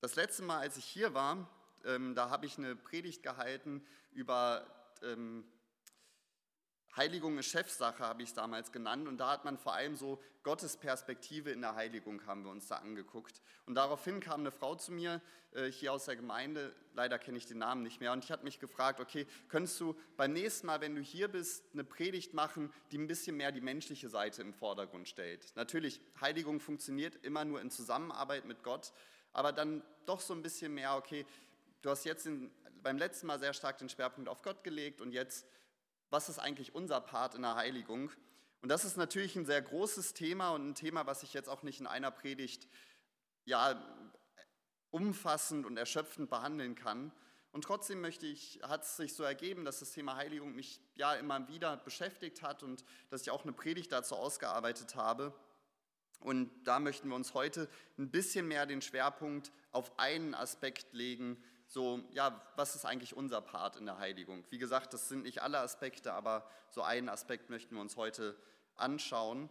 Das letzte Mal, als ich hier war, ähm, da habe ich eine Predigt gehalten über ähm, Heiligung ist Chefsache, habe ich es damals genannt. Und da hat man vor allem so Gottes Perspektive in der Heiligung, haben wir uns da angeguckt. Und daraufhin kam eine Frau zu mir, äh, hier aus der Gemeinde, leider kenne ich den Namen nicht mehr, und ich hatte mich gefragt, okay, könntest du beim nächsten Mal, wenn du hier bist, eine Predigt machen, die ein bisschen mehr die menschliche Seite im Vordergrund stellt? Natürlich, Heiligung funktioniert immer nur in Zusammenarbeit mit Gott, aber dann doch so ein bisschen mehr, okay, du hast jetzt in, beim letzten Mal sehr stark den Schwerpunkt auf Gott gelegt und jetzt was ist eigentlich unser Part in der Heiligung? Und das ist natürlich ein sehr großes Thema und ein Thema, was ich jetzt auch nicht in einer Predigt ja, umfassend und erschöpfend behandeln kann. Und trotzdem möchte ich, hat es sich so ergeben, dass das Thema Heiligung mich ja immer wieder beschäftigt hat und dass ich auch eine Predigt dazu ausgearbeitet habe. Und da möchten wir uns heute ein bisschen mehr den Schwerpunkt auf einen Aspekt legen, so, ja, was ist eigentlich unser Part in der Heiligung? Wie gesagt, das sind nicht alle Aspekte, aber so einen Aspekt möchten wir uns heute anschauen.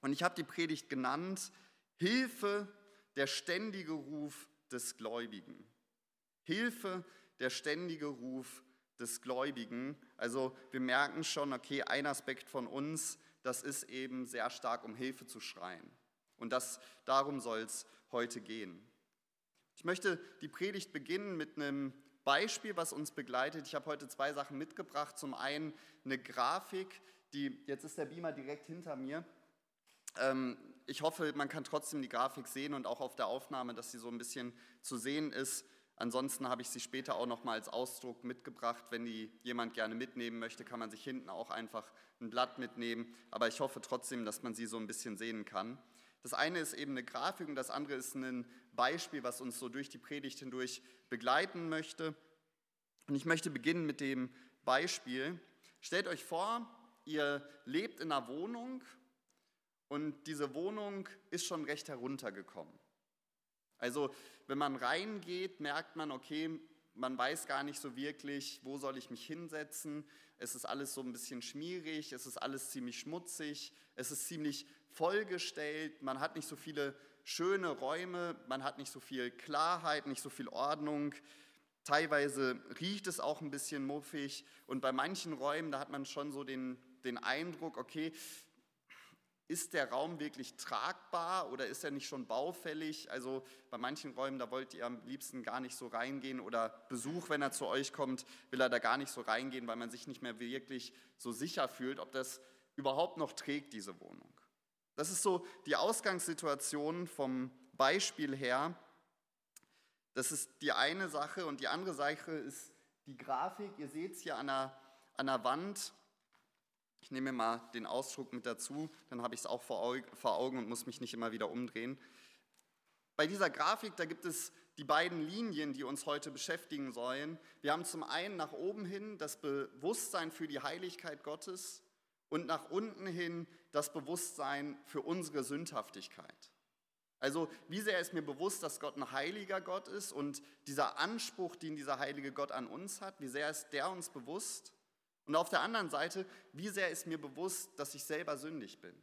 Und ich habe die Predigt genannt, Hilfe, der ständige Ruf des Gläubigen. Hilfe, der ständige Ruf des Gläubigen. Also wir merken schon, okay, ein Aspekt von uns, das ist eben sehr stark um Hilfe zu schreien. Und das, darum soll es heute gehen. Ich möchte die Predigt beginnen mit einem Beispiel, was uns begleitet. Ich habe heute zwei Sachen mitgebracht. Zum einen eine Grafik, die, jetzt ist der Beamer direkt hinter mir. Ähm, ich hoffe, man kann trotzdem die Grafik sehen und auch auf der Aufnahme, dass sie so ein bisschen zu sehen ist. Ansonsten habe ich sie später auch noch mal als Ausdruck mitgebracht. Wenn die jemand gerne mitnehmen möchte, kann man sich hinten auch einfach ein Blatt mitnehmen. Aber ich hoffe trotzdem, dass man sie so ein bisschen sehen kann. Das eine ist eben eine Grafik und das andere ist ein Beispiel, was uns so durch die Predigt hindurch begleiten möchte. Und ich möchte beginnen mit dem Beispiel. Stellt euch vor, ihr lebt in einer Wohnung und diese Wohnung ist schon recht heruntergekommen. Also wenn man reingeht, merkt man, okay, man weiß gar nicht so wirklich, wo soll ich mich hinsetzen. Es ist alles so ein bisschen schmierig, es ist alles ziemlich schmutzig, es ist ziemlich vollgestellt, man hat nicht so viele schöne Räume, man hat nicht so viel Klarheit, nicht so viel Ordnung. Teilweise riecht es auch ein bisschen muffig und bei manchen Räumen, da hat man schon so den, den Eindruck, okay, ist der Raum wirklich tragbar oder ist er nicht schon baufällig? Also bei manchen Räumen, da wollt ihr am liebsten gar nicht so reingehen oder Besuch, wenn er zu euch kommt, will er da gar nicht so reingehen, weil man sich nicht mehr wirklich so sicher fühlt, ob das überhaupt noch trägt, diese Wohnung. Das ist so die Ausgangssituation vom Beispiel her. Das ist die eine Sache und die andere Sache ist die Grafik. Ihr seht es hier an der, an der Wand. Ich nehme mal den Ausdruck mit dazu, dann habe ich es auch vor Augen und muss mich nicht immer wieder umdrehen. Bei dieser Grafik, da gibt es die beiden Linien, die uns heute beschäftigen sollen. Wir haben zum einen nach oben hin das Bewusstsein für die Heiligkeit Gottes und nach unten hin das Bewusstsein für unsere Sündhaftigkeit. Also wie sehr ist mir bewusst, dass Gott ein heiliger Gott ist und dieser Anspruch, den dieser heilige Gott an uns hat, wie sehr ist der uns bewusst? Und auf der anderen Seite, wie sehr ist mir bewusst, dass ich selber sündig bin?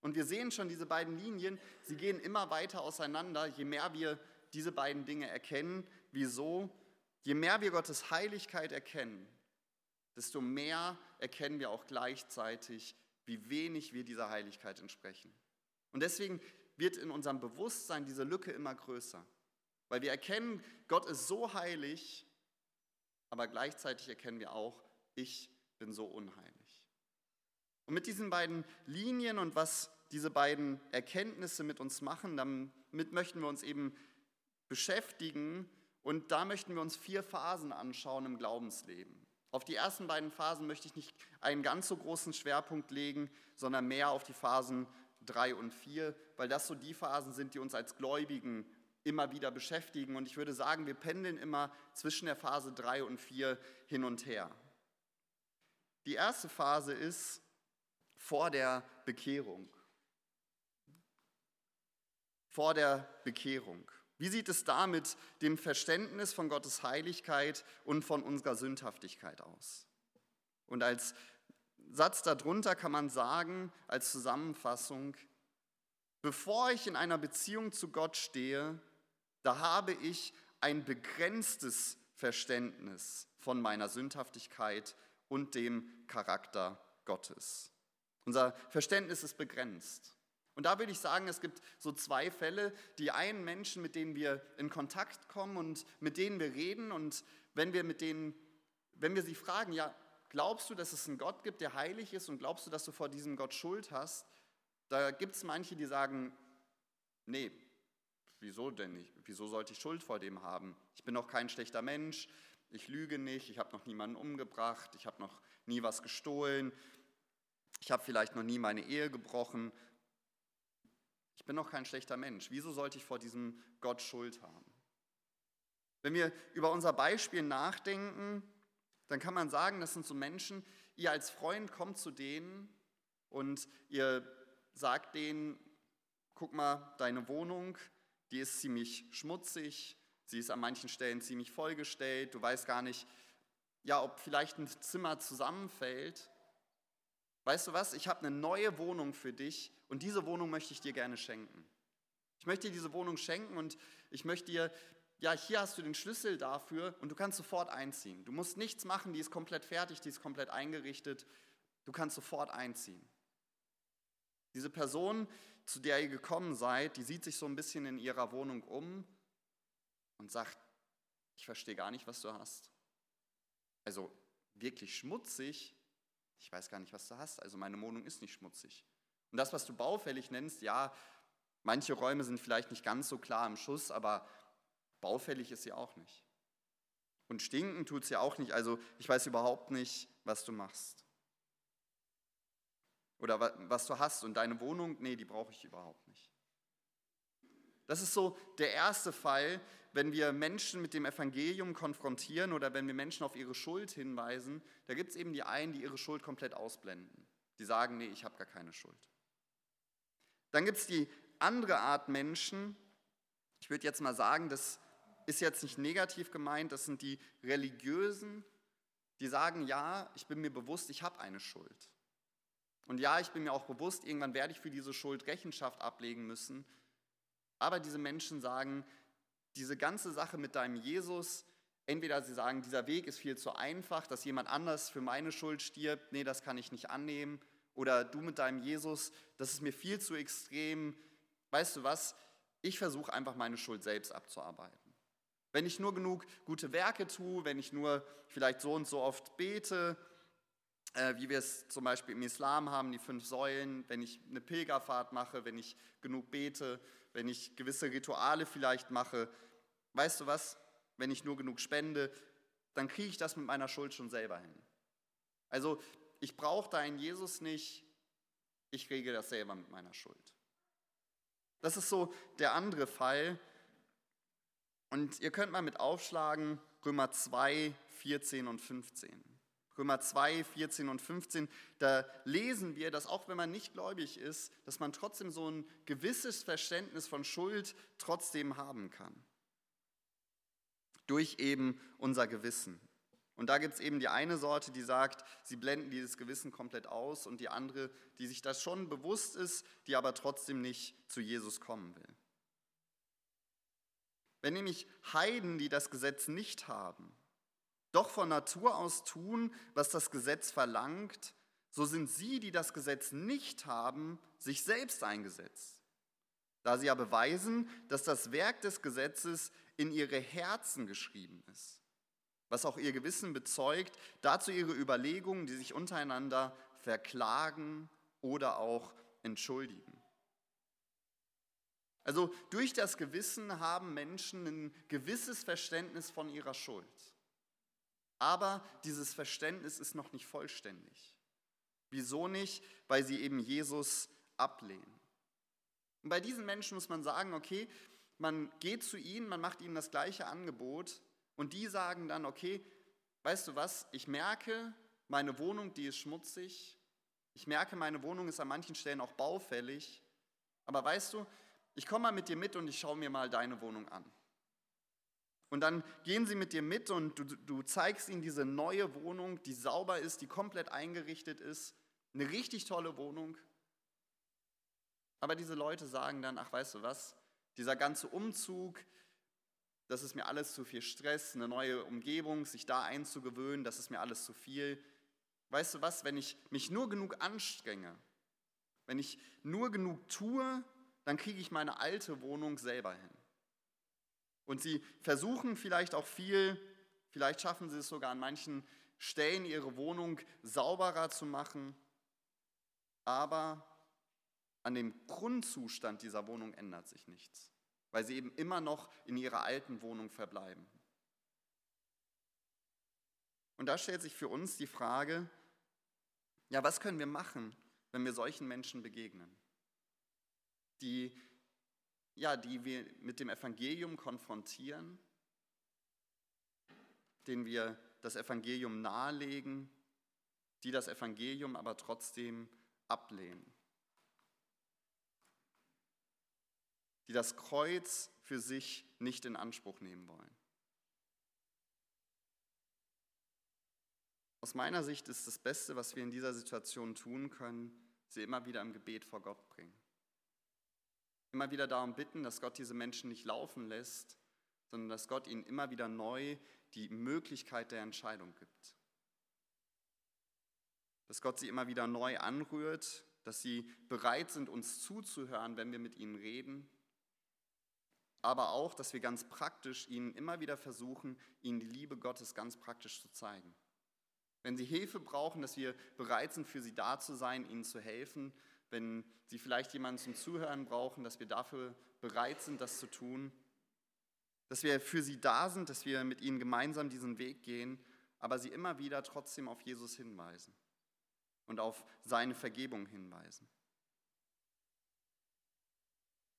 Und wir sehen schon diese beiden Linien, sie gehen immer weiter auseinander, je mehr wir diese beiden Dinge erkennen. Wieso? Je mehr wir Gottes Heiligkeit erkennen, desto mehr erkennen wir auch gleichzeitig, wie wenig wir dieser Heiligkeit entsprechen. Und deswegen wird in unserem Bewusstsein diese Lücke immer größer, weil wir erkennen, Gott ist so heilig, aber gleichzeitig erkennen wir auch, ich bin so unheilig. Und mit diesen beiden Linien und was diese beiden Erkenntnisse mit uns machen, damit möchten wir uns eben beschäftigen und da möchten wir uns vier Phasen anschauen im Glaubensleben. Auf die ersten beiden Phasen möchte ich nicht einen ganz so großen Schwerpunkt legen, sondern mehr auf die Phasen drei und vier, weil das so die Phasen sind, die uns als Gläubigen immer wieder beschäftigen. Und ich würde sagen, wir pendeln immer zwischen der Phase drei und vier hin und her. Die erste Phase ist vor der Bekehrung. Vor der Bekehrung. Wie sieht es da mit dem Verständnis von Gottes Heiligkeit und von unserer Sündhaftigkeit aus? Und als Satz darunter kann man sagen, als Zusammenfassung, bevor ich in einer Beziehung zu Gott stehe, da habe ich ein begrenztes Verständnis von meiner Sündhaftigkeit und dem Charakter Gottes. Unser Verständnis ist begrenzt. Und da würde ich sagen, es gibt so zwei Fälle. Die einen Menschen, mit denen wir in Kontakt kommen und mit denen wir reden. Und wenn wir mit denen, wenn wir sie fragen, ja, glaubst du, dass es einen Gott gibt, der heilig ist und glaubst du, dass du vor diesem Gott Schuld hast? Da gibt es manche, die sagen, nee, wieso denn nicht? Wieso sollte ich Schuld vor dem haben? Ich bin doch kein schlechter Mensch, ich lüge nicht, ich habe noch niemanden umgebracht, ich habe noch nie was gestohlen, ich habe vielleicht noch nie meine Ehe gebrochen ich bin doch kein schlechter Mensch. Wieso sollte ich vor diesem Gott Schuld haben? Wenn wir über unser Beispiel nachdenken, dann kann man sagen, das sind so Menschen, ihr als Freund kommt zu denen und ihr sagt denen, guck mal, deine Wohnung, die ist ziemlich schmutzig, sie ist an manchen Stellen ziemlich vollgestellt, du weißt gar nicht, ja, ob vielleicht ein Zimmer zusammenfällt. Weißt du was, ich habe eine neue Wohnung für dich, und diese Wohnung möchte ich dir gerne schenken. Ich möchte dir diese Wohnung schenken und ich möchte dir, ja, hier hast du den Schlüssel dafür und du kannst sofort einziehen. Du musst nichts machen, die ist komplett fertig, die ist komplett eingerichtet. Du kannst sofort einziehen. Diese Person, zu der ihr gekommen seid, die sieht sich so ein bisschen in ihrer Wohnung um und sagt, ich verstehe gar nicht, was du hast. Also wirklich schmutzig, ich weiß gar nicht, was du hast. Also meine Wohnung ist nicht schmutzig. Und das, was du baufällig nennst, ja, manche Räume sind vielleicht nicht ganz so klar im Schuss, aber baufällig ist sie auch nicht. Und stinken tut sie auch nicht, also ich weiß überhaupt nicht, was du machst. Oder was du hast und deine Wohnung, nee, die brauche ich überhaupt nicht. Das ist so der erste Fall, wenn wir Menschen mit dem Evangelium konfrontieren oder wenn wir Menschen auf ihre Schuld hinweisen, da gibt es eben die einen, die ihre Schuld komplett ausblenden. Die sagen, nee, ich habe gar keine Schuld. Dann gibt es die andere Art Menschen, ich würde jetzt mal sagen, das ist jetzt nicht negativ gemeint, das sind die Religiösen, die sagen, ja, ich bin mir bewusst, ich habe eine Schuld. Und ja, ich bin mir auch bewusst, irgendwann werde ich für diese Schuld Rechenschaft ablegen müssen. Aber diese Menschen sagen, diese ganze Sache mit deinem Jesus, entweder sie sagen, dieser Weg ist viel zu einfach, dass jemand anders für meine Schuld stirbt, nee, das kann ich nicht annehmen. Oder du mit deinem Jesus, das ist mir viel zu extrem. Weißt du was? Ich versuche einfach meine Schuld selbst abzuarbeiten. Wenn ich nur genug gute Werke tue, wenn ich nur vielleicht so und so oft bete, äh, wie wir es zum Beispiel im Islam haben, die fünf Säulen, wenn ich eine Pilgerfahrt mache, wenn ich genug bete, wenn ich gewisse Rituale vielleicht mache, weißt du was, wenn ich nur genug spende, dann kriege ich das mit meiner Schuld schon selber hin. Also ich brauche deinen Jesus nicht, ich regel das selber mit meiner Schuld. Das ist so der andere Fall. Und ihr könnt mal mit aufschlagen, Römer 2, 14 und 15. Römer 2, 14 und 15, da lesen wir, dass auch wenn man nicht gläubig ist, dass man trotzdem so ein gewisses Verständnis von Schuld trotzdem haben kann. Durch eben unser Gewissen. Und da gibt es eben die eine Sorte, die sagt, sie blenden dieses Gewissen komplett aus und die andere, die sich das schon bewusst ist, die aber trotzdem nicht zu Jesus kommen will. Wenn nämlich Heiden, die das Gesetz nicht haben, doch von Natur aus tun, was das Gesetz verlangt, so sind sie, die das Gesetz nicht haben, sich selbst eingesetzt, da sie ja beweisen, dass das Werk des Gesetzes in ihre Herzen geschrieben ist was auch ihr Gewissen bezeugt, dazu ihre Überlegungen, die sich untereinander verklagen oder auch entschuldigen. Also durch das Gewissen haben Menschen ein gewisses Verständnis von ihrer Schuld. Aber dieses Verständnis ist noch nicht vollständig. Wieso nicht? Weil sie eben Jesus ablehnen. Und bei diesen Menschen muss man sagen, okay, man geht zu ihnen, man macht ihnen das gleiche Angebot, und die sagen dann, okay, weißt du was, ich merke, meine Wohnung, die ist schmutzig. Ich merke, meine Wohnung ist an manchen Stellen auch baufällig. Aber weißt du, ich komme mal mit dir mit und ich schaue mir mal deine Wohnung an. Und dann gehen sie mit dir mit und du, du zeigst ihnen diese neue Wohnung, die sauber ist, die komplett eingerichtet ist. Eine richtig tolle Wohnung. Aber diese Leute sagen dann, ach weißt du was, dieser ganze Umzug, das ist mir alles zu viel Stress, eine neue Umgebung, sich da einzugewöhnen, das ist mir alles zu viel. Weißt du was, wenn ich mich nur genug anstrenge, wenn ich nur genug tue, dann kriege ich meine alte Wohnung selber hin. Und sie versuchen vielleicht auch viel, vielleicht schaffen sie es sogar an manchen Stellen, ihre Wohnung sauberer zu machen, aber an dem Grundzustand dieser Wohnung ändert sich nichts, weil sie eben immer noch in ihrer alten Wohnung verbleiben. Und da stellt sich für uns die Frage, ja, was können wir machen, wenn wir solchen Menschen begegnen, die, ja, die wir mit dem Evangelium konfrontieren, denen wir das Evangelium nahelegen, die das Evangelium aber trotzdem ablehnen. Die das Kreuz für sich nicht in Anspruch nehmen wollen. Aus meiner Sicht ist das Beste, was wir in dieser Situation tun können, sie immer wieder im Gebet vor Gott bringen. Immer wieder darum bitten, dass Gott diese Menschen nicht laufen lässt, sondern dass Gott ihnen immer wieder neu die Möglichkeit der Entscheidung gibt. Dass Gott sie immer wieder neu anrührt, dass sie bereit sind, uns zuzuhören, wenn wir mit ihnen reden aber auch, dass wir ganz praktisch ihnen immer wieder versuchen, ihnen die Liebe Gottes ganz praktisch zu zeigen. Wenn sie Hilfe brauchen, dass wir bereit sind, für sie da zu sein, ihnen zu helfen. Wenn sie vielleicht jemanden zum Zuhören brauchen, dass wir dafür bereit sind, das zu tun. Dass wir für sie da sind, dass wir mit ihnen gemeinsam diesen Weg gehen, aber sie immer wieder trotzdem auf Jesus hinweisen und auf seine Vergebung hinweisen.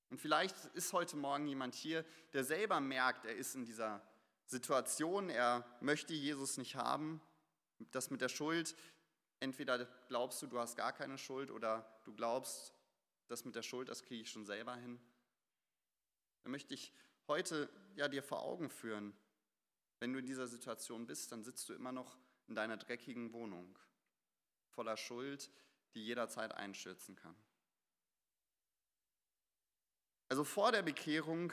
Und vielleicht ist heute Morgen jemand hier, der selber merkt, er ist in dieser Situation, er möchte Jesus nicht haben. Das mit der Schuld, entweder glaubst du, du hast gar keine Schuld oder du glaubst, das mit der Schuld, das kriege ich schon selber hin. Dann möchte ich heute ja dir vor Augen führen, wenn du in dieser Situation bist, dann sitzt du immer noch in deiner dreckigen Wohnung, voller Schuld, die jederzeit einstürzen kann. Also vor der Bekehrung,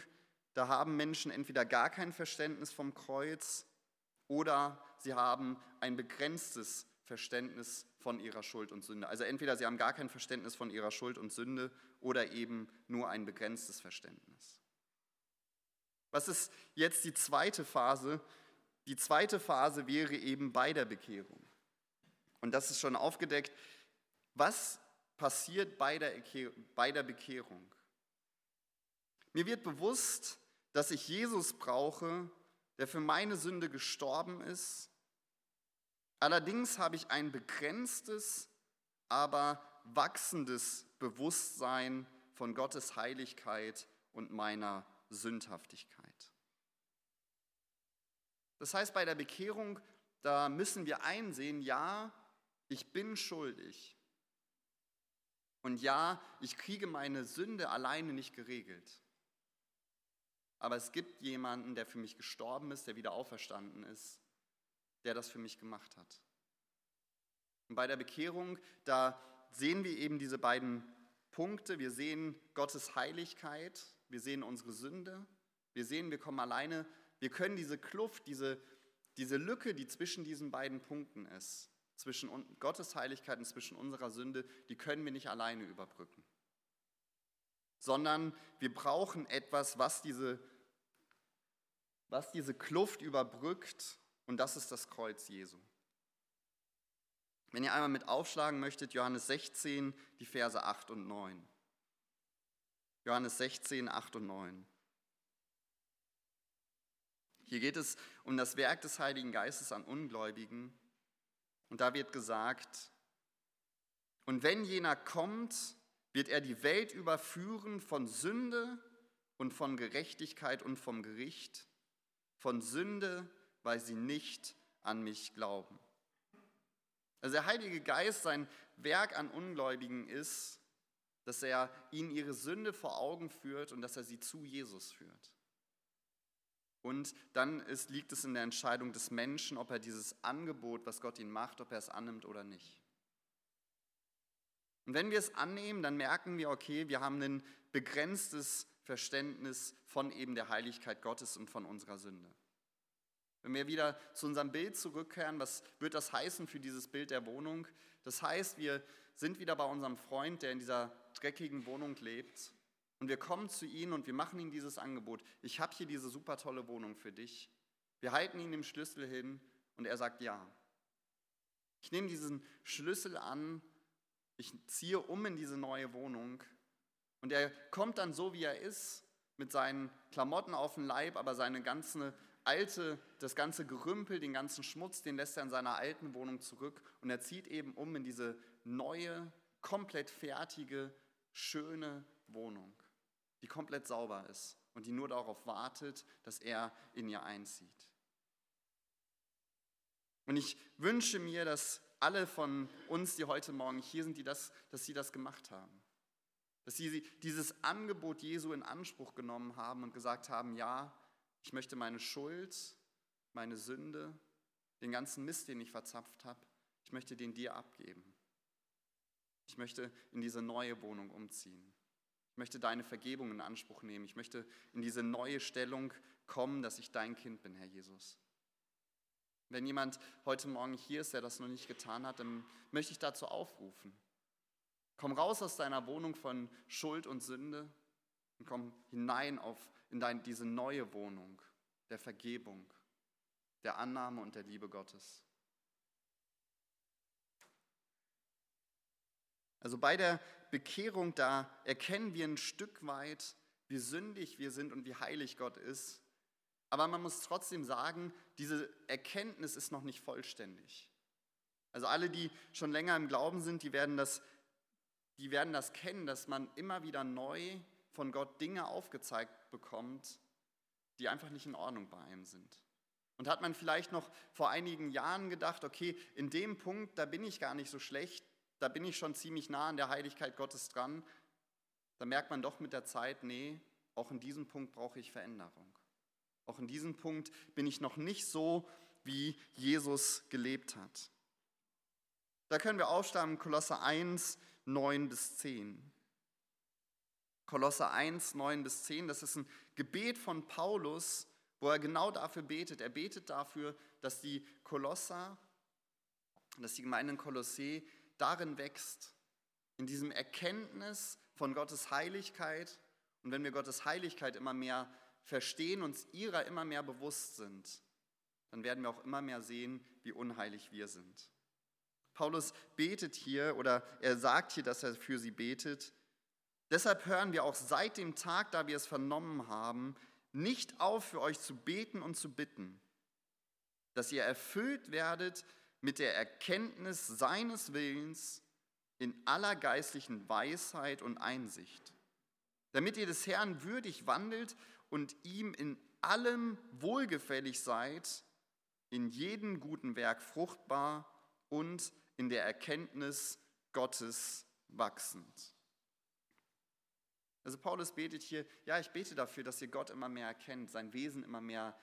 da haben Menschen entweder gar kein Verständnis vom Kreuz oder sie haben ein begrenztes Verständnis von ihrer Schuld und Sünde. Also entweder sie haben gar kein Verständnis von ihrer Schuld und Sünde oder eben nur ein begrenztes Verständnis. Was ist jetzt die zweite Phase? Die zweite Phase wäre eben bei der Bekehrung. Und das ist schon aufgedeckt. Was passiert bei der Bekehrung? Mir wird bewusst, dass ich Jesus brauche, der für meine Sünde gestorben ist. Allerdings habe ich ein begrenztes, aber wachsendes Bewusstsein von Gottes Heiligkeit und meiner Sündhaftigkeit. Das heißt, bei der Bekehrung, da müssen wir einsehen, ja, ich bin schuldig. Und ja, ich kriege meine Sünde alleine nicht geregelt. Aber es gibt jemanden, der für mich gestorben ist, der wieder auferstanden ist, der das für mich gemacht hat. Und bei der Bekehrung, da sehen wir eben diese beiden Punkte. Wir sehen Gottes Heiligkeit, wir sehen unsere Sünde, wir sehen, wir kommen alleine, wir können diese Kluft, diese, diese Lücke, die zwischen diesen beiden Punkten ist, zwischen Gottes Heiligkeit und zwischen unserer Sünde, die können wir nicht alleine überbrücken sondern wir brauchen etwas, was diese, was diese Kluft überbrückt und das ist das Kreuz Jesu. Wenn ihr einmal mit aufschlagen möchtet, Johannes 16, die Verse 8 und 9. Johannes 16, 8 und 9. Hier geht es um das Werk des Heiligen Geistes an Ungläubigen. Und da wird gesagt, und wenn jener kommt, wird er die Welt überführen von Sünde und von Gerechtigkeit und vom Gericht, von Sünde, weil sie nicht an mich glauben. Also der Heilige Geist, sein Werk an Ungläubigen ist, dass er ihnen ihre Sünde vor Augen führt und dass er sie zu Jesus führt. Und dann ist, liegt es in der Entscheidung des Menschen, ob er dieses Angebot, was Gott ihm macht, ob er es annimmt oder nicht. Und wenn wir es annehmen, dann merken wir, okay, wir haben ein begrenztes Verständnis von eben der Heiligkeit Gottes und von unserer Sünde. Wenn wir wieder zu unserem Bild zurückkehren, was wird das heißen für dieses Bild der Wohnung? Das heißt, wir sind wieder bei unserem Freund, der in dieser dreckigen Wohnung lebt. Und wir kommen zu ihm und wir machen ihm dieses Angebot. Ich habe hier diese super tolle Wohnung für dich. Wir halten ihm den Schlüssel hin und er sagt ja. Ich nehme diesen Schlüssel an, ich ziehe um in diese neue Wohnung und er kommt dann so, wie er ist, mit seinen Klamotten auf dem Leib, aber seine ganze alte, das ganze Gerümpel, den ganzen Schmutz, den lässt er in seiner alten Wohnung zurück und er zieht eben um in diese neue, komplett fertige, schöne Wohnung, die komplett sauber ist und die nur darauf wartet, dass er in ihr einzieht. Und ich wünsche mir, dass alle von uns, die heute Morgen hier sind, die das, dass sie das gemacht haben. Dass sie dieses Angebot Jesu in Anspruch genommen haben und gesagt haben, ja, ich möchte meine Schuld, meine Sünde, den ganzen Mist, den ich verzapft habe, ich möchte den dir abgeben. Ich möchte in diese neue Wohnung umziehen. Ich möchte deine Vergebung in Anspruch nehmen. Ich möchte in diese neue Stellung kommen, dass ich dein Kind bin, Herr Jesus. Wenn jemand heute Morgen hier ist, der das noch nicht getan hat, dann möchte ich dazu aufrufen. Komm raus aus deiner Wohnung von Schuld und Sünde und komm hinein auf, in dein, diese neue Wohnung der Vergebung, der Annahme und der Liebe Gottes. Also bei der Bekehrung, da erkennen wir ein Stück weit, wie sündig wir sind und wie heilig Gott ist. Aber man muss trotzdem sagen, diese Erkenntnis ist noch nicht vollständig. Also alle, die schon länger im Glauben sind, die werden das, die werden das kennen, dass man immer wieder neu von Gott Dinge aufgezeigt bekommt, die einfach nicht in Ordnung bei einem sind. Und hat man vielleicht noch vor einigen Jahren gedacht, okay, in dem Punkt, da bin ich gar nicht so schlecht, da bin ich schon ziemlich nah an der Heiligkeit Gottes dran, da merkt man doch mit der Zeit, nee, auch in diesem Punkt brauche ich Veränderung. Auch in diesem Punkt bin ich noch nicht so, wie Jesus gelebt hat. Da können wir aufschlagen, Kolosse 1, 9 bis 10. Kolosse 1, 9 bis 10, das ist ein Gebet von Paulus, wo er genau dafür betet. Er betet dafür, dass die Kolosser, dass die Gemeinde in Kolossee darin wächst, in diesem Erkenntnis von Gottes Heiligkeit. Und wenn wir Gottes Heiligkeit immer mehr verstehen, uns ihrer immer mehr bewusst sind, dann werden wir auch immer mehr sehen, wie unheilig wir sind. Paulus betet hier oder er sagt hier, dass er für sie betet. Deshalb hören wir auch seit dem Tag, da wir es vernommen haben, nicht auf, für euch zu beten und zu bitten, dass ihr erfüllt werdet mit der Erkenntnis seines Willens in aller geistlichen Weisheit und Einsicht, damit ihr des Herrn würdig wandelt und ihm in allem wohlgefällig seid, in jedem guten Werk fruchtbar und in der Erkenntnis Gottes wachsend. Also Paulus betet hier, ja, ich bete dafür, dass ihr Gott immer mehr erkennt, sein Wesen immer mehr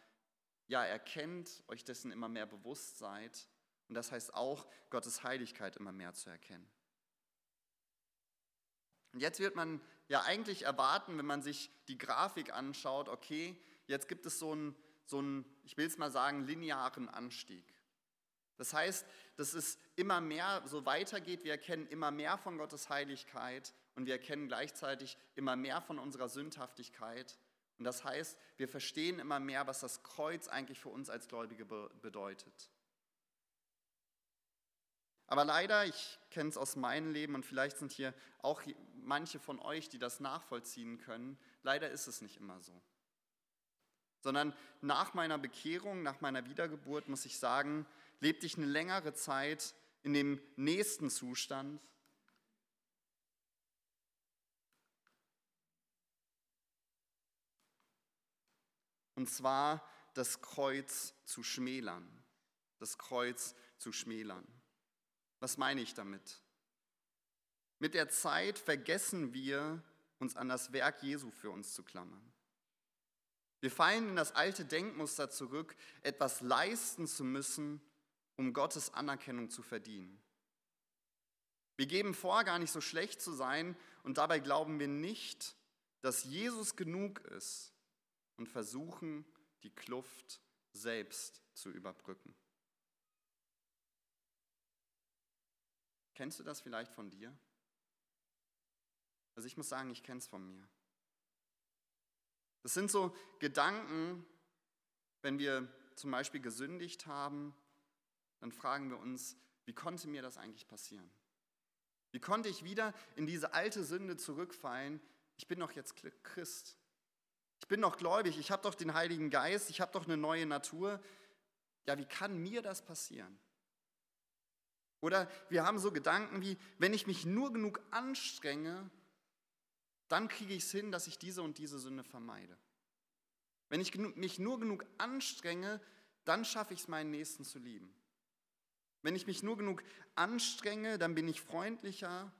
ja, erkennt, euch dessen immer mehr bewusst seid. Und das heißt auch, Gottes Heiligkeit immer mehr zu erkennen. Und jetzt wird man ja eigentlich erwarten, wenn man sich die Grafik anschaut, okay, jetzt gibt es so einen, so einen ich will es mal sagen, linearen Anstieg. Das heißt, dass es immer mehr so weitergeht, wir erkennen immer mehr von Gottes Heiligkeit und wir erkennen gleichzeitig immer mehr von unserer Sündhaftigkeit. Und das heißt, wir verstehen immer mehr, was das Kreuz eigentlich für uns als Gläubige bedeutet. Aber leider, ich kenne es aus meinem Leben und vielleicht sind hier auch manche von euch, die das nachvollziehen können, leider ist es nicht immer so. Sondern nach meiner Bekehrung, nach meiner Wiedergeburt, muss ich sagen, lebte ich eine längere Zeit in dem nächsten Zustand. Und zwar das Kreuz zu schmälern. Das Kreuz zu schmälern. Was meine ich damit? Mit der Zeit vergessen wir, uns an das Werk Jesu für uns zu klammern. Wir fallen in das alte Denkmuster zurück, etwas leisten zu müssen, um Gottes Anerkennung zu verdienen. Wir geben vor, gar nicht so schlecht zu sein und dabei glauben wir nicht, dass Jesus genug ist und versuchen, die Kluft selbst zu überbrücken. Kennst du das vielleicht von dir? Also ich muss sagen, ich kenne es von mir. Das sind so Gedanken, wenn wir zum Beispiel gesündigt haben, dann fragen wir uns, wie konnte mir das eigentlich passieren? Wie konnte ich wieder in diese alte Sünde zurückfallen? Ich bin doch jetzt Christ. Ich bin doch gläubig, ich habe doch den Heiligen Geist, ich habe doch eine neue Natur. Ja, wie kann mir das passieren? Oder wir haben so Gedanken wie, wenn ich mich nur genug anstrenge, dann kriege ich es hin, dass ich diese und diese Sünde vermeide. Wenn ich mich nur genug anstrenge, dann schaffe ich es, meinen Nächsten zu lieben. Wenn ich mich nur genug anstrenge, dann bin ich freundlicher,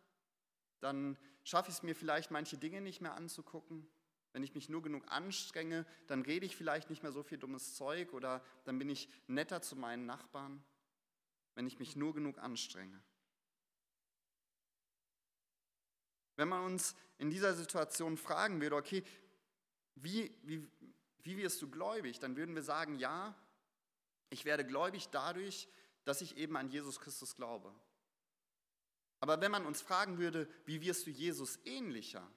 dann schaffe ich es mir vielleicht, manche Dinge nicht mehr anzugucken. Wenn ich mich nur genug anstrenge, dann rede ich vielleicht nicht mehr so viel dummes Zeug oder dann bin ich netter zu meinen Nachbarn. Wenn ich mich nur genug anstrenge. Wenn man uns in dieser Situation fragen würde, okay, wie, wie, wie wirst du gläubig? Dann würden wir sagen, ja, ich werde gläubig dadurch, dass ich eben an Jesus Christus glaube. Aber wenn man uns fragen würde, wie wirst du Jesus ähnlicher?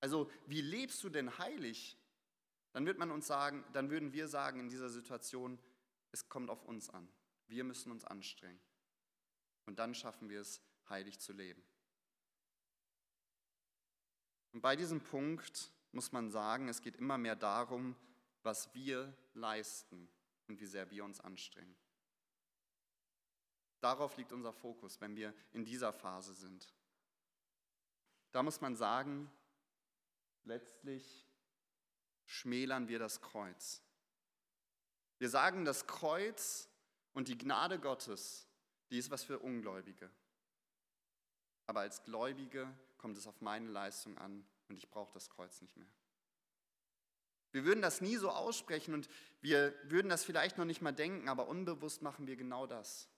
Also wie lebst du denn heilig? Dann wird man uns sagen, dann würden wir sagen in dieser Situation, es kommt auf uns an. Wir müssen uns anstrengen. Und dann schaffen wir es, heilig zu leben. Und bei diesem Punkt muss man sagen, es geht immer mehr darum, was wir leisten und wie sehr wir uns anstrengen. Darauf liegt unser Fokus, wenn wir in dieser Phase sind. Da muss man sagen, letztlich schmälern wir das Kreuz. Wir sagen, das Kreuz und die Gnade Gottes, die ist was für Ungläubige. Aber als Gläubige kommt es auf meine Leistung an und ich brauche das Kreuz nicht mehr. Wir würden das nie so aussprechen und wir würden das vielleicht noch nicht mal denken, aber unbewusst machen wir genau das.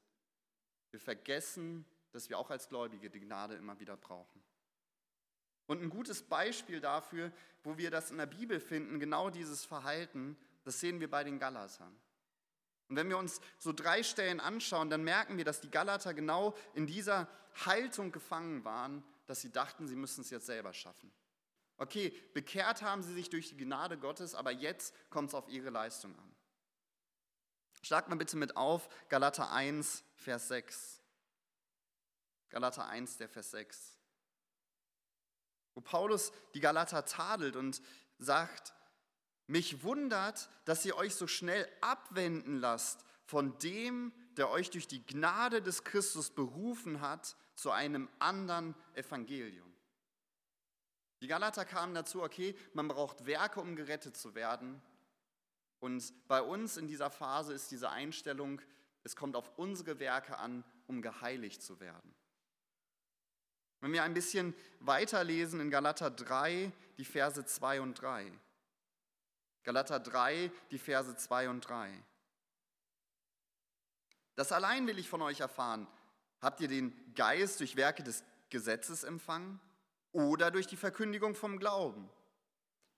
Wir vergessen, dass wir auch als Gläubige die Gnade immer wieder brauchen. Und ein gutes Beispiel dafür, wo wir das in der Bibel finden, genau dieses Verhalten, das sehen wir bei den Galatern. Und wenn wir uns so drei Stellen anschauen, dann merken wir, dass die Galater genau in dieser Haltung gefangen waren, dass sie dachten, sie müssen es jetzt selber schaffen. Okay, bekehrt haben sie sich durch die Gnade Gottes, aber jetzt kommt es auf ihre Leistung an. Schlag mal bitte mit auf, Galater 1, Vers 6. Galater 1, der Vers 6. Wo Paulus die Galater tadelt und sagt, mich wundert, dass ihr euch so schnell abwenden lasst von dem, der euch durch die Gnade des Christus berufen hat, zu einem anderen Evangelium. Die Galater kamen dazu, okay, man braucht Werke, um gerettet zu werden. Und bei uns in dieser Phase ist diese Einstellung, es kommt auf unsere Werke an, um geheiligt zu werden. Wenn wir ein bisschen weiterlesen in Galater 3, die Verse 2 und 3. Galater 3, die Verse 2 und 3. Das allein will ich von euch erfahren. Habt ihr den Geist durch Werke des Gesetzes empfangen oder durch die Verkündigung vom Glauben?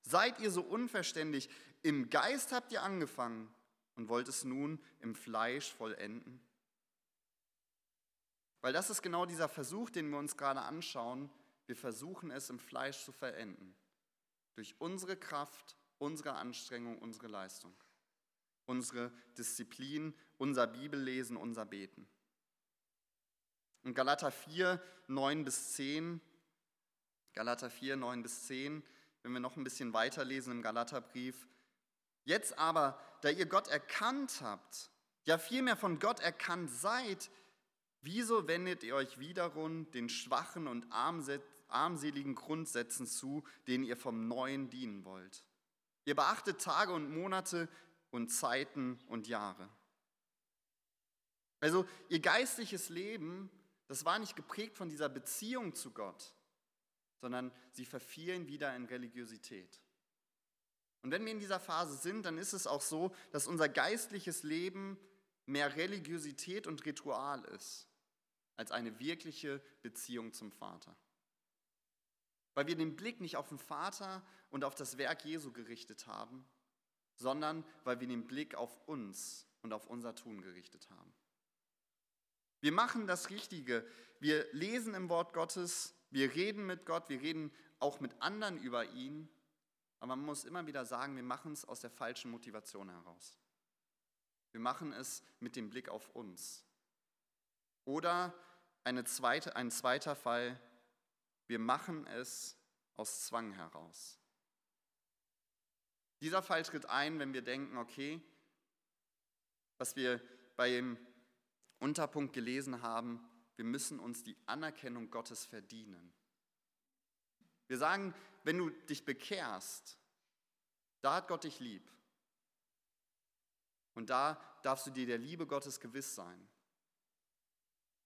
Seid ihr so unverständlich? Im Geist habt ihr angefangen und wollt es nun im Fleisch vollenden? Weil das ist genau dieser Versuch, den wir uns gerade anschauen. Wir versuchen es im Fleisch zu verenden. Durch unsere Kraft, unsere Anstrengung, unsere Leistung. Unsere Disziplin, unser Bibellesen, unser Beten. In Galater 4, 9 bis 10, Galater 4, 9 bis 10, wenn wir noch ein bisschen weiterlesen im Galaterbrief. Jetzt aber, da ihr Gott erkannt habt, ja vielmehr von Gott erkannt seid, wieso wendet ihr euch wiederum den schwachen und armseligen Grundsätzen zu, denen ihr vom Neuen dienen wollt? Ihr beachtet Tage und Monate und Zeiten und Jahre. Also ihr geistliches Leben, das war nicht geprägt von dieser Beziehung zu Gott, sondern sie verfielen wieder in Religiosität. Und wenn wir in dieser Phase sind, dann ist es auch so, dass unser geistliches Leben mehr Religiosität und Ritual ist, als eine wirkliche Beziehung zum Vater. Weil wir den Blick nicht auf den Vater und auf das Werk Jesu gerichtet haben, sondern weil wir den Blick auf uns und auf unser Tun gerichtet haben. Wir machen das Richtige. Wir lesen im Wort Gottes, wir reden mit Gott, wir reden auch mit anderen über ihn. Aber man muss immer wieder sagen, wir machen es aus der falschen Motivation heraus. Wir machen es mit dem Blick auf uns. Oder zweite, ein zweiter Fall, wir machen es aus Zwang heraus. Dieser Fall tritt ein, wenn wir denken, okay, was wir beim Unterpunkt gelesen haben, wir müssen uns die Anerkennung Gottes verdienen. Wir sagen, wenn du dich bekehrst, da hat Gott dich lieb. Und da darfst du dir der Liebe Gottes gewiss sein.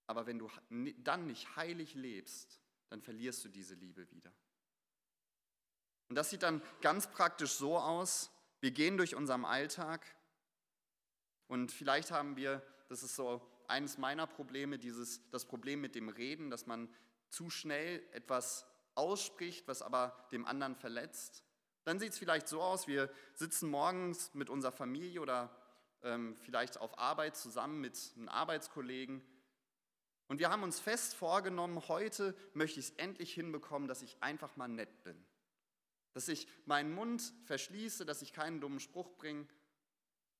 Aber wenn du dann nicht heilig lebst, dann verlierst du diese Liebe wieder. Und das sieht dann ganz praktisch so aus, wir gehen durch unseren Alltag und vielleicht haben wir, das ist so eines meiner Probleme, dieses, das Problem mit dem Reden, dass man zu schnell etwas ausspricht, was aber dem anderen verletzt. Dann sieht es vielleicht so aus, wir sitzen morgens mit unserer Familie oder ähm, vielleicht auf Arbeit zusammen mit einem Arbeitskollegen und wir haben uns fest vorgenommen, heute möchte ich es endlich hinbekommen, dass ich einfach mal nett bin. Dass ich meinen Mund verschließe, dass ich keinen dummen Spruch bringe.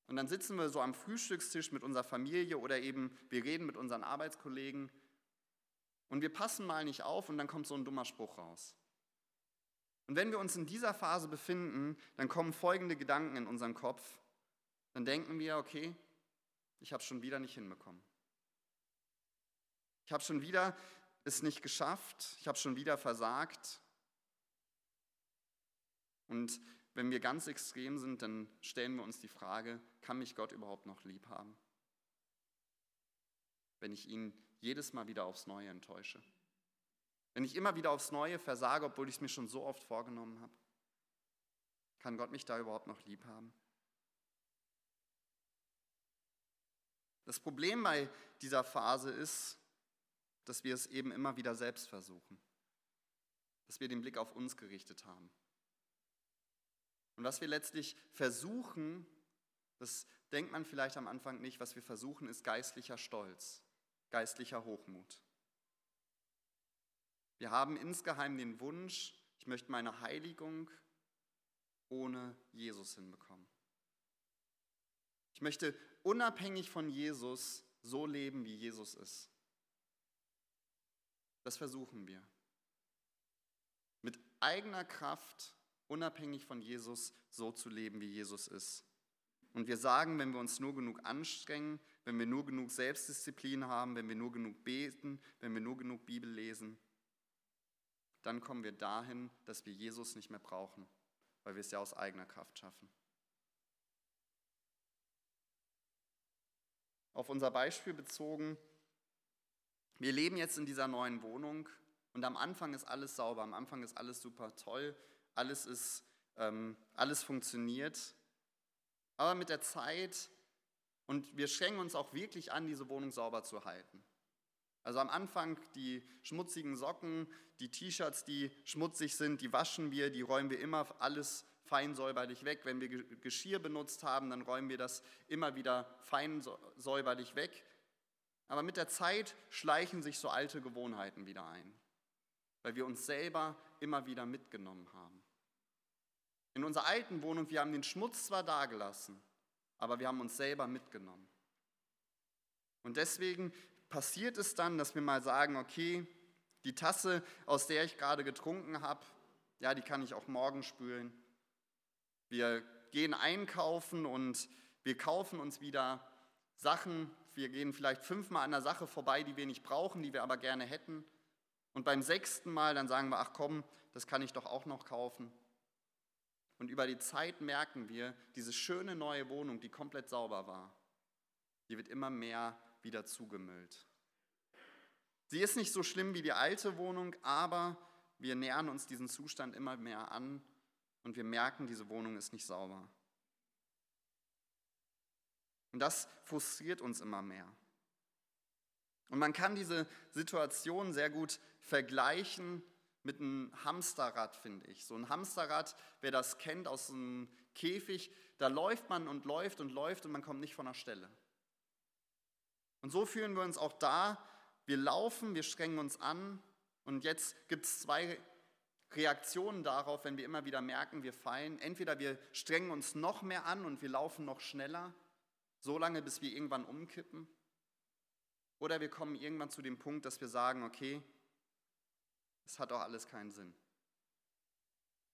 Und dann sitzen wir so am Frühstückstisch mit unserer Familie oder eben wir reden mit unseren Arbeitskollegen und wir passen mal nicht auf und dann kommt so ein dummer Spruch raus. Und wenn wir uns in dieser Phase befinden, dann kommen folgende Gedanken in unseren Kopf. Dann denken wir, okay, ich habe es schon wieder nicht hinbekommen. Ich habe schon wieder es nicht geschafft, ich habe schon wieder versagt. Und wenn wir ganz extrem sind, dann stellen wir uns die Frage, kann mich Gott überhaupt noch lieb haben? Wenn ich ihn jedes Mal wieder aufs Neue enttäusche. Wenn ich immer wieder aufs Neue versage, obwohl ich es mir schon so oft vorgenommen habe. Kann Gott mich da überhaupt noch lieb haben? Das Problem bei dieser Phase ist, dass wir es eben immer wieder selbst versuchen. Dass wir den Blick auf uns gerichtet haben. Und was wir letztlich versuchen, das denkt man vielleicht am Anfang nicht, was wir versuchen, ist geistlicher Stolz, geistlicher Hochmut. Wir haben insgeheim den Wunsch, ich möchte meine Heiligung ohne Jesus hinbekommen. Ich möchte unabhängig von Jesus so leben, wie Jesus ist. Das versuchen wir. Mit eigener Kraft, unabhängig von Jesus, so zu leben, wie Jesus ist. Und wir sagen, wenn wir uns nur genug anstrengen, wenn wir nur genug Selbstdisziplin haben, wenn wir nur genug beten, wenn wir nur genug Bibel lesen, dann kommen wir dahin, dass wir Jesus nicht mehr brauchen, weil wir es ja aus eigener Kraft schaffen. Auf unser Beispiel bezogen, wir leben jetzt in dieser neuen Wohnung und am Anfang ist alles sauber, am Anfang ist alles super toll, alles, ist, ähm, alles funktioniert. Aber mit der Zeit, und wir strengen uns auch wirklich an, diese Wohnung sauber zu halten. Also am Anfang die schmutzigen Socken, die T-Shirts, die schmutzig sind, die waschen wir, die räumen wir immer alles fein säuberlich weg. Wenn wir Geschirr benutzt haben, dann räumen wir das immer wieder fein säuberlich weg. Aber mit der Zeit schleichen sich so alte Gewohnheiten wieder ein, weil wir uns selber immer wieder mitgenommen haben. In unserer alten Wohnung, wir haben den Schmutz zwar dagelassen, aber wir haben uns selber mitgenommen. Und deswegen passiert es dann, dass wir mal sagen, okay, die Tasse, aus der ich gerade getrunken habe, ja, die kann ich auch morgen spülen. Wir gehen einkaufen und wir kaufen uns wieder Sachen, wir gehen vielleicht fünfmal an einer Sache vorbei, die wir nicht brauchen, die wir aber gerne hätten. Und beim sechsten Mal dann sagen wir, ach komm, das kann ich doch auch noch kaufen. Und über die Zeit merken wir, diese schöne neue Wohnung, die komplett sauber war, die wird immer mehr wieder zugemüllt. Sie ist nicht so schlimm wie die alte Wohnung, aber wir nähern uns diesen Zustand immer mehr an und wir merken, diese Wohnung ist nicht sauber. Und das frustriert uns immer mehr. Und man kann diese Situation sehr gut vergleichen mit einem Hamsterrad, finde ich. So ein Hamsterrad, wer das kennt aus einem Käfig, da läuft man und läuft und läuft und man kommt nicht von der Stelle. Und so fühlen wir uns auch da. Wir laufen, wir strengen uns an und jetzt gibt es zwei Reaktionen darauf, wenn wir immer wieder merken, wir fallen. Entweder wir strengen uns noch mehr an und wir laufen noch schneller, so lange, bis wir irgendwann umkippen. Oder wir kommen irgendwann zu dem Punkt, dass wir sagen, okay, es hat doch alles keinen Sinn.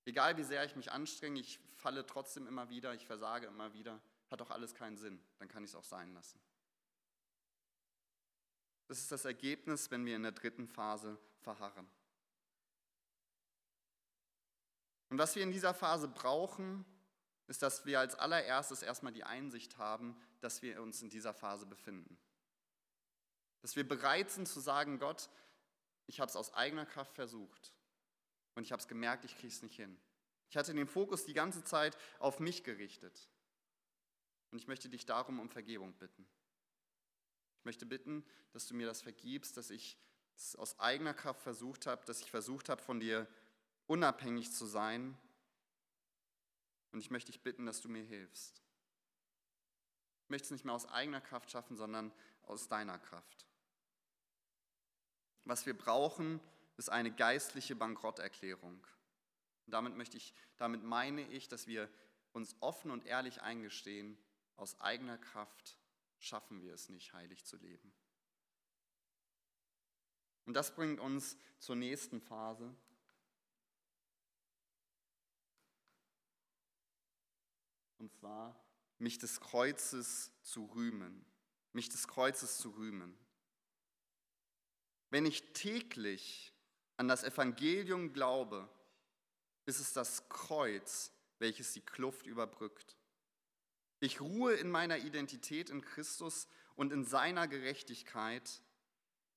Egal wie sehr ich mich anstrenge, ich falle trotzdem immer wieder, ich versage immer wieder, hat doch alles keinen Sinn, dann kann ich es auch sein lassen. Das ist das Ergebnis, wenn wir in der dritten Phase verharren. Und was wir in dieser Phase brauchen, ist, dass wir als allererstes erstmal die Einsicht haben, dass wir uns in dieser Phase befinden. Dass wir bereit sind zu sagen, Gott, ich habe es aus eigener Kraft versucht und ich habe es gemerkt, ich kriege es nicht hin. Ich hatte den Fokus die ganze Zeit auf mich gerichtet. Und ich möchte dich darum um Vergebung bitten. Ich möchte bitten, dass du mir das vergibst, dass ich es aus eigener Kraft versucht habe, dass ich versucht habe, von dir unabhängig zu sein. Und ich möchte dich bitten, dass du mir hilfst. Ich möchte es nicht mehr aus eigener Kraft schaffen, sondern aus deiner Kraft. Was wir brauchen, ist eine geistliche Bankrotterklärung. Und damit, möchte ich, damit meine ich, dass wir uns offen und ehrlich eingestehen, aus eigener Kraft schaffen wir es nicht, heilig zu leben. Und das bringt uns zur nächsten Phase. Und zwar, mich des Kreuzes zu rühmen. Mich des Kreuzes zu rühmen. Wenn ich täglich an das Evangelium glaube, ist es das Kreuz, welches die Kluft überbrückt. Ich ruhe in meiner Identität in Christus und in seiner Gerechtigkeit,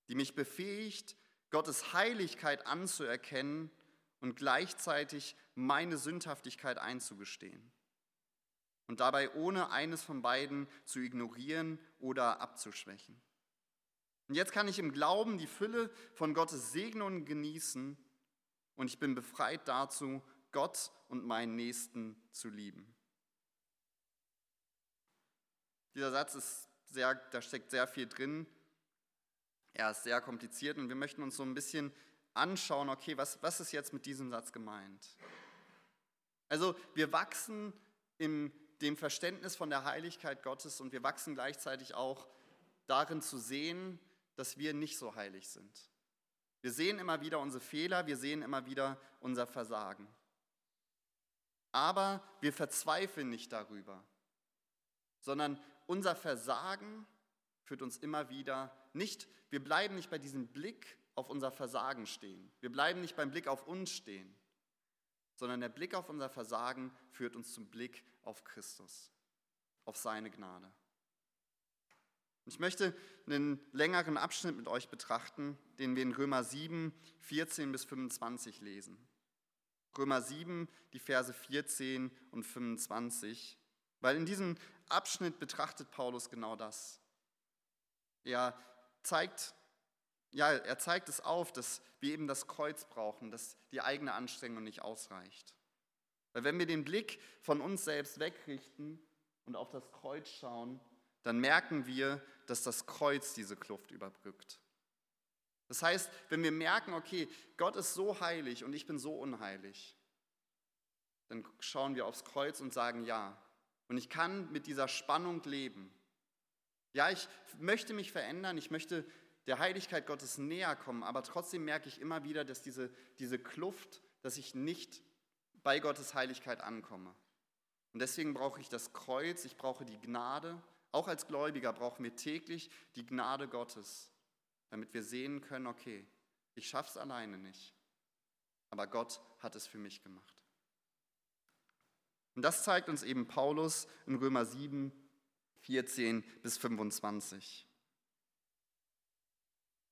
die mich befähigt, Gottes Heiligkeit anzuerkennen und gleichzeitig meine Sündhaftigkeit einzugestehen. Und dabei ohne eines von beiden zu ignorieren oder abzuschwächen. Und jetzt kann ich im Glauben die Fülle von Gottes Segnungen genießen und ich bin befreit dazu, Gott und meinen Nächsten zu lieben. Dieser Satz ist sehr, da steckt sehr viel drin. Er ist sehr kompliziert und wir möchten uns so ein bisschen anschauen, okay, was, was ist jetzt mit diesem Satz gemeint? Also wir wachsen in dem Verständnis von der Heiligkeit Gottes und wir wachsen gleichzeitig auch darin zu sehen, dass wir nicht so heilig sind. Wir sehen immer wieder unsere Fehler, wir sehen immer wieder unser Versagen. Aber wir verzweifeln nicht darüber, sondern unser Versagen führt uns immer wieder nicht, wir bleiben nicht bei diesem Blick auf unser Versagen stehen. Wir bleiben nicht beim Blick auf uns stehen, sondern der Blick auf unser Versagen führt uns zum Blick auf Christus, auf seine Gnade. Ich möchte einen längeren Abschnitt mit euch betrachten, den wir in Römer 7, 14 bis 25 lesen. Römer 7, die Verse 14 und 25, weil in diesem Abschnitt betrachtet Paulus genau das. Er zeigt, ja, er zeigt es auf, dass wir eben das Kreuz brauchen, dass die eigene Anstrengung nicht ausreicht. Weil wenn wir den Blick von uns selbst wegrichten und auf das Kreuz schauen, dann merken wir, dass das Kreuz diese Kluft überbrückt. Das heißt, wenn wir merken, okay, Gott ist so heilig und ich bin so unheilig, dann schauen wir aufs Kreuz und sagen ja. Und ich kann mit dieser Spannung leben. Ja, ich möchte mich verändern, ich möchte der Heiligkeit Gottes näher kommen, aber trotzdem merke ich immer wieder, dass diese, diese Kluft, dass ich nicht bei Gottes Heiligkeit ankomme. Und deswegen brauche ich das Kreuz, ich brauche die Gnade auch als Gläubiger brauchen wir täglich die Gnade Gottes, damit wir sehen können, okay, ich schaffe es alleine nicht, aber Gott hat es für mich gemacht. Und das zeigt uns eben Paulus in Römer 7, 14 bis 25.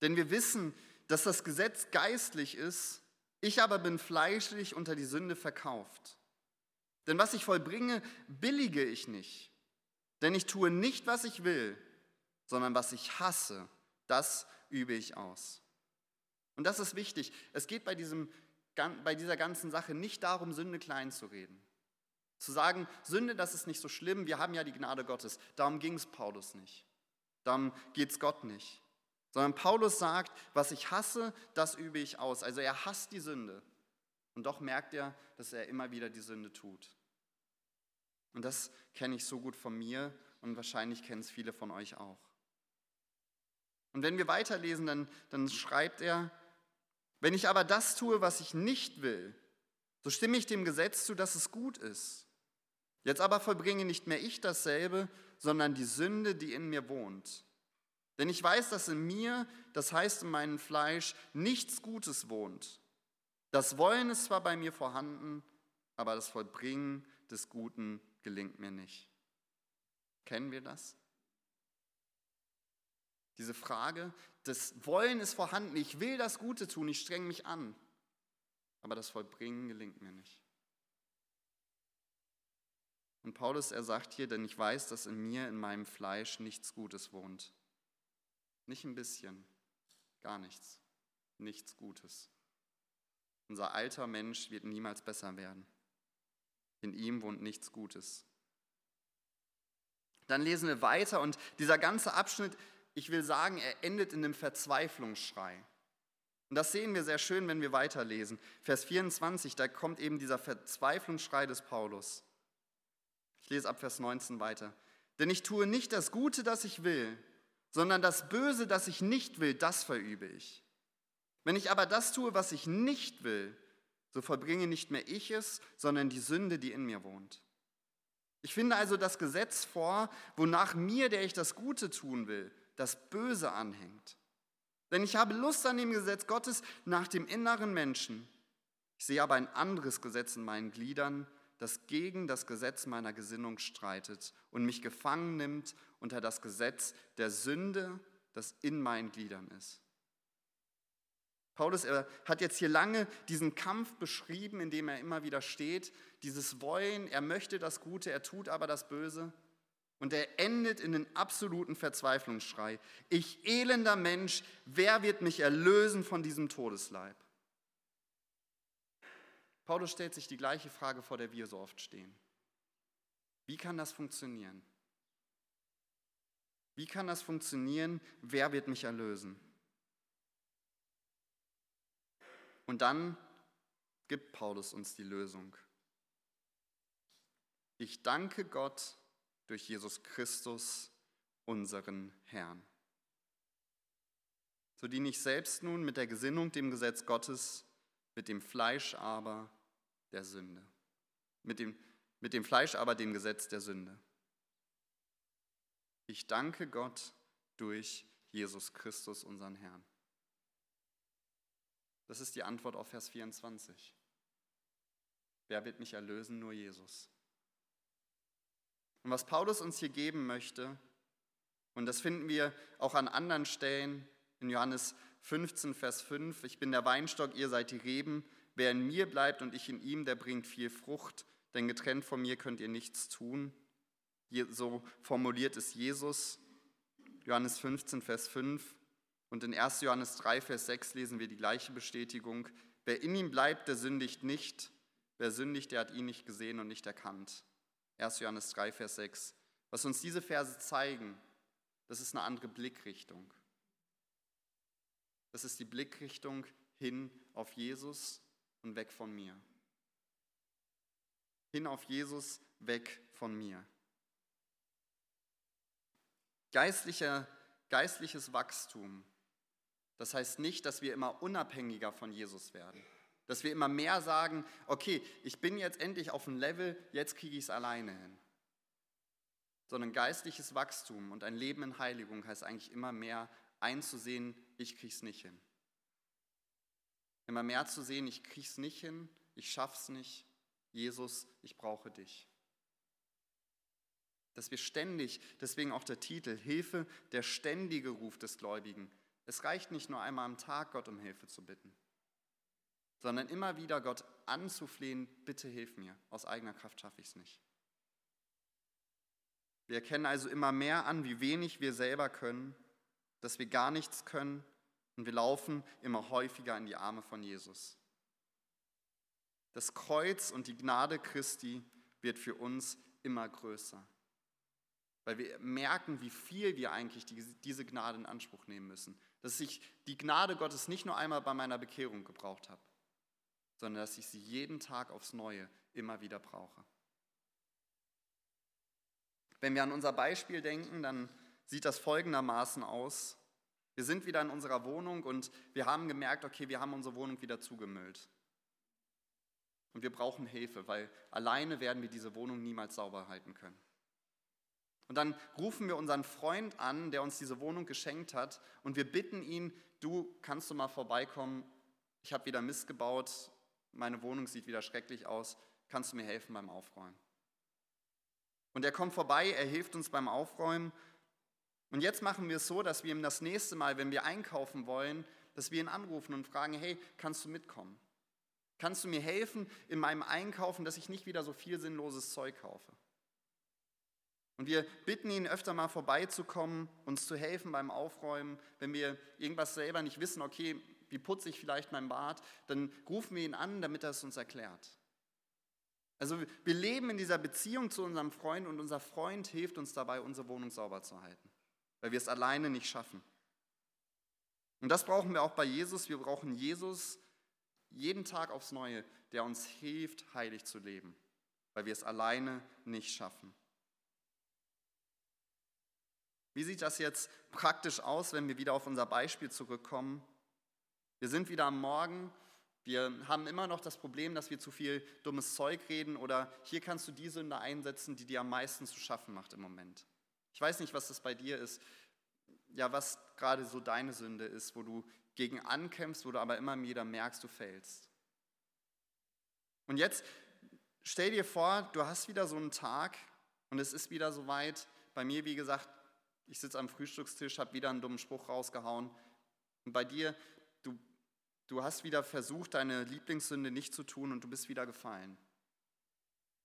Denn wir wissen, dass das Gesetz geistlich ist, ich aber bin fleischlich unter die Sünde verkauft. Denn was ich vollbringe, billige ich nicht. Denn ich tue nicht, was ich will, sondern was ich hasse, das übe ich aus. Und das ist wichtig. Es geht bei diesem bei dieser ganzen Sache nicht darum, Sünde klein zu reden. Zu sagen, Sünde, das ist nicht so schlimm, wir haben ja die Gnade Gottes. Darum ging es Paulus nicht. Darum geht es Gott nicht. Sondern Paulus sagt, was ich hasse, das übe ich aus. Also er hasst die Sünde. Und doch merkt er, dass er immer wieder die Sünde tut. Und das kenne ich so gut von mir und wahrscheinlich kennen es viele von euch auch. Und wenn wir weiterlesen, dann, dann schreibt er, wenn ich aber das tue, was ich nicht will, so stimme ich dem Gesetz zu, dass es gut ist. Jetzt aber vollbringe nicht mehr ich dasselbe, sondern die Sünde, die in mir wohnt. Denn ich weiß, dass in mir, das heißt in meinem Fleisch, nichts Gutes wohnt. Das Wollen ist zwar bei mir vorhanden, aber das Vollbringen des Guten gelingt mir nicht. Kennen wir das? Diese Frage, das Wollen ist vorhanden, ich will das Gute tun, ich streng mich an, aber das Vollbringen gelingt mir nicht. Und Paulus, er sagt hier, denn ich weiß, dass in mir, in meinem Fleisch nichts Gutes wohnt. Nicht ein bisschen, gar nichts, nichts Gutes. Unser alter Mensch wird niemals besser werden. In ihm wohnt nichts Gutes. Dann lesen wir weiter und dieser ganze Abschnitt, ich will sagen, er endet in einem Verzweiflungsschrei. Und das sehen wir sehr schön, wenn wir weiterlesen. Vers 24, da kommt eben dieser Verzweiflungsschrei des Paulus. Ich lese ab Vers 19 weiter. Denn ich tue nicht das Gute, das ich will, sondern das Böse, das ich nicht will, das verübe ich. Wenn ich aber das tue, was ich nicht will, so vollbringe nicht mehr ich es, sondern die Sünde, die in mir wohnt. Ich finde also das Gesetz vor, wonach mir, der ich das Gute tun will, das Böse anhängt. Denn ich habe Lust an dem Gesetz Gottes nach dem inneren Menschen. Ich sehe aber ein anderes Gesetz in meinen Gliedern, das gegen das Gesetz meiner Gesinnung streitet und mich gefangen nimmt unter das Gesetz der Sünde, das in meinen Gliedern ist. Paulus er hat jetzt hier lange diesen Kampf beschrieben, in dem er immer wieder steht, dieses Wollen, er möchte das Gute, er tut aber das Böse. Und er endet in den absoluten Verzweiflungsschrei. Ich elender Mensch, wer wird mich erlösen von diesem Todesleib? Paulus stellt sich die gleiche Frage, vor der wir so oft stehen. Wie kann das funktionieren? Wie kann das funktionieren? Wer wird mich erlösen? Und dann gibt Paulus uns die Lösung. Ich danke Gott durch Jesus Christus, unseren Herrn. So diene ich selbst nun mit der Gesinnung dem Gesetz Gottes, mit dem Fleisch aber der Sünde. Mit dem, mit dem Fleisch aber dem Gesetz der Sünde. Ich danke Gott durch Jesus Christus, unseren Herrn. Das ist die Antwort auf Vers 24. Wer wird mich erlösen? Nur Jesus. Und was Paulus uns hier geben möchte, und das finden wir auch an anderen Stellen in Johannes 15, Vers 5, ich bin der Weinstock, ihr seid die Reben, wer in mir bleibt und ich in ihm, der bringt viel Frucht, denn getrennt von mir könnt ihr nichts tun. So formuliert es Jesus. Johannes 15, Vers 5. Und in 1. Johannes 3, Vers 6 lesen wir die gleiche Bestätigung. Wer in ihm bleibt, der sündigt nicht. Wer sündigt, der hat ihn nicht gesehen und nicht erkannt. 1. Johannes 3, Vers 6. Was uns diese Verse zeigen, das ist eine andere Blickrichtung. Das ist die Blickrichtung hin auf Jesus und weg von mir. Hin auf Jesus, weg von mir. Geistlicher, geistliches Wachstum das heißt nicht, dass wir immer unabhängiger von Jesus werden. Dass wir immer mehr sagen, okay, ich bin jetzt endlich auf dem Level, jetzt kriege ich es alleine hin. Sondern geistliches Wachstum und ein Leben in Heiligung heißt eigentlich immer mehr einzusehen, ich kriege es nicht hin. Immer mehr zu sehen, ich kriege es nicht hin, ich schaffe es nicht. Jesus, ich brauche dich. Dass wir ständig, deswegen auch der Titel, Hilfe, der ständige Ruf des Gläubigen, es reicht nicht nur einmal am Tag, Gott um Hilfe zu bitten, sondern immer wieder Gott anzuflehen, bitte hilf mir, aus eigener Kraft schaffe ich es nicht. Wir erkennen also immer mehr an, wie wenig wir selber können, dass wir gar nichts können und wir laufen immer häufiger in die Arme von Jesus. Das Kreuz und die Gnade Christi wird für uns immer größer. Weil wir merken, wie viel wir eigentlich diese Gnade in Anspruch nehmen müssen. Dass ich die Gnade Gottes nicht nur einmal bei meiner Bekehrung gebraucht habe, sondern dass ich sie jeden Tag aufs Neue immer wieder brauche. Wenn wir an unser Beispiel denken, dann sieht das folgendermaßen aus. Wir sind wieder in unserer Wohnung und wir haben gemerkt, okay, wir haben unsere Wohnung wieder zugemüllt. Und wir brauchen Hilfe, weil alleine werden wir diese Wohnung niemals sauber halten können. Und dann rufen wir unseren Freund an, der uns diese Wohnung geschenkt hat, und wir bitten ihn, du kannst du mal vorbeikommen, ich habe wieder Mist gebaut, meine Wohnung sieht wieder schrecklich aus, kannst du mir helfen beim Aufräumen? Und er kommt vorbei, er hilft uns beim Aufräumen. Und jetzt machen wir es so, dass wir ihm das nächste Mal, wenn wir einkaufen wollen, dass wir ihn anrufen und fragen, hey, kannst du mitkommen? Kannst du mir helfen in meinem Einkaufen, dass ich nicht wieder so viel sinnloses Zeug kaufe? Und wir bitten ihn öfter mal vorbeizukommen, uns zu helfen beim Aufräumen. Wenn wir irgendwas selber nicht wissen, okay, wie putze ich vielleicht mein Bad, dann rufen wir ihn an, damit er es uns erklärt. Also wir leben in dieser Beziehung zu unserem Freund und unser Freund hilft uns dabei, unsere Wohnung sauber zu halten, weil wir es alleine nicht schaffen. Und das brauchen wir auch bei Jesus. Wir brauchen Jesus jeden Tag aufs Neue, der uns hilft, heilig zu leben, weil wir es alleine nicht schaffen. Wie sieht das jetzt praktisch aus, wenn wir wieder auf unser Beispiel zurückkommen? Wir sind wieder am Morgen. Wir haben immer noch das Problem, dass wir zu viel dummes Zeug reden oder hier kannst du die Sünde einsetzen, die dir am meisten zu schaffen macht im Moment. Ich weiß nicht, was das bei dir ist, ja, was gerade so deine Sünde ist, wo du gegen ankämpfst, wo du aber immer wieder merkst, du fällst. Und jetzt stell dir vor, du hast wieder so einen Tag und es ist wieder so weit. Bei mir, wie gesagt, ich sitze am Frühstückstisch, habe wieder einen dummen Spruch rausgehauen. Und bei dir, du, du hast wieder versucht, deine Lieblingssünde nicht zu tun und du bist wieder gefallen.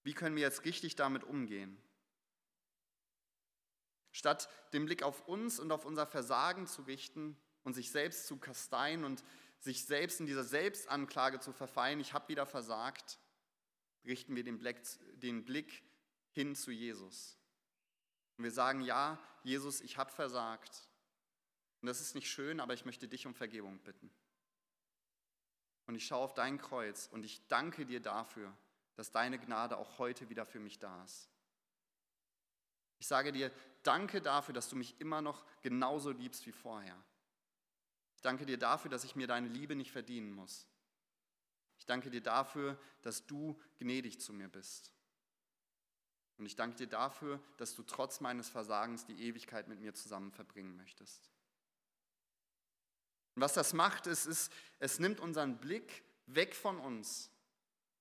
Wie können wir jetzt richtig damit umgehen? Statt den Blick auf uns und auf unser Versagen zu richten und sich selbst zu kasteien und sich selbst in dieser Selbstanklage zu verfallen, ich habe wieder versagt, richten wir den Blick, den Blick hin zu Jesus. Und wir sagen, ja, Jesus, ich habe versagt. Und das ist nicht schön, aber ich möchte dich um Vergebung bitten. Und ich schaue auf dein Kreuz und ich danke dir dafür, dass deine Gnade auch heute wieder für mich da ist. Ich sage dir, danke dafür, dass du mich immer noch genauso liebst wie vorher. Ich danke dir dafür, dass ich mir deine Liebe nicht verdienen muss. Ich danke dir dafür, dass du gnädig zu mir bist. Und ich danke dir dafür, dass du trotz meines Versagens die Ewigkeit mit mir zusammen verbringen möchtest. Und was das macht, ist, ist, es nimmt unseren Blick weg von uns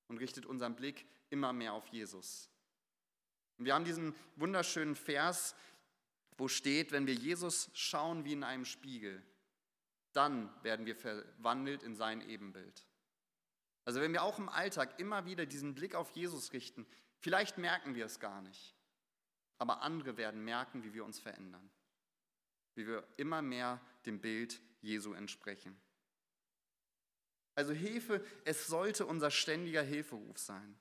und richtet unseren Blick immer mehr auf Jesus. Und wir haben diesen wunderschönen Vers, wo steht, wenn wir Jesus schauen wie in einem Spiegel, dann werden wir verwandelt in sein Ebenbild. Also wenn wir auch im Alltag immer wieder diesen Blick auf Jesus richten, Vielleicht merken wir es gar nicht, aber andere werden merken, wie wir uns verändern, wie wir immer mehr dem Bild Jesu entsprechen. Also Hilfe, es sollte unser ständiger Hilferuf sein.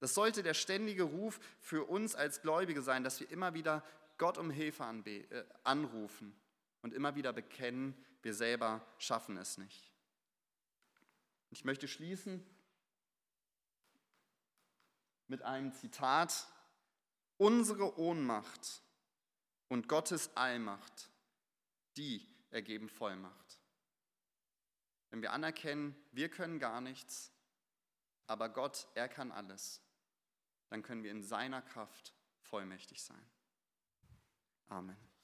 Das sollte der ständige Ruf für uns als Gläubige sein, dass wir immer wieder Gott um Hilfe äh, anrufen und immer wieder bekennen, wir selber schaffen es nicht. Ich möchte schließen mit einem Zitat, unsere Ohnmacht und Gottes Allmacht, die ergeben Vollmacht. Wenn wir anerkennen, wir können gar nichts, aber Gott, er kann alles, dann können wir in seiner Kraft vollmächtig sein. Amen.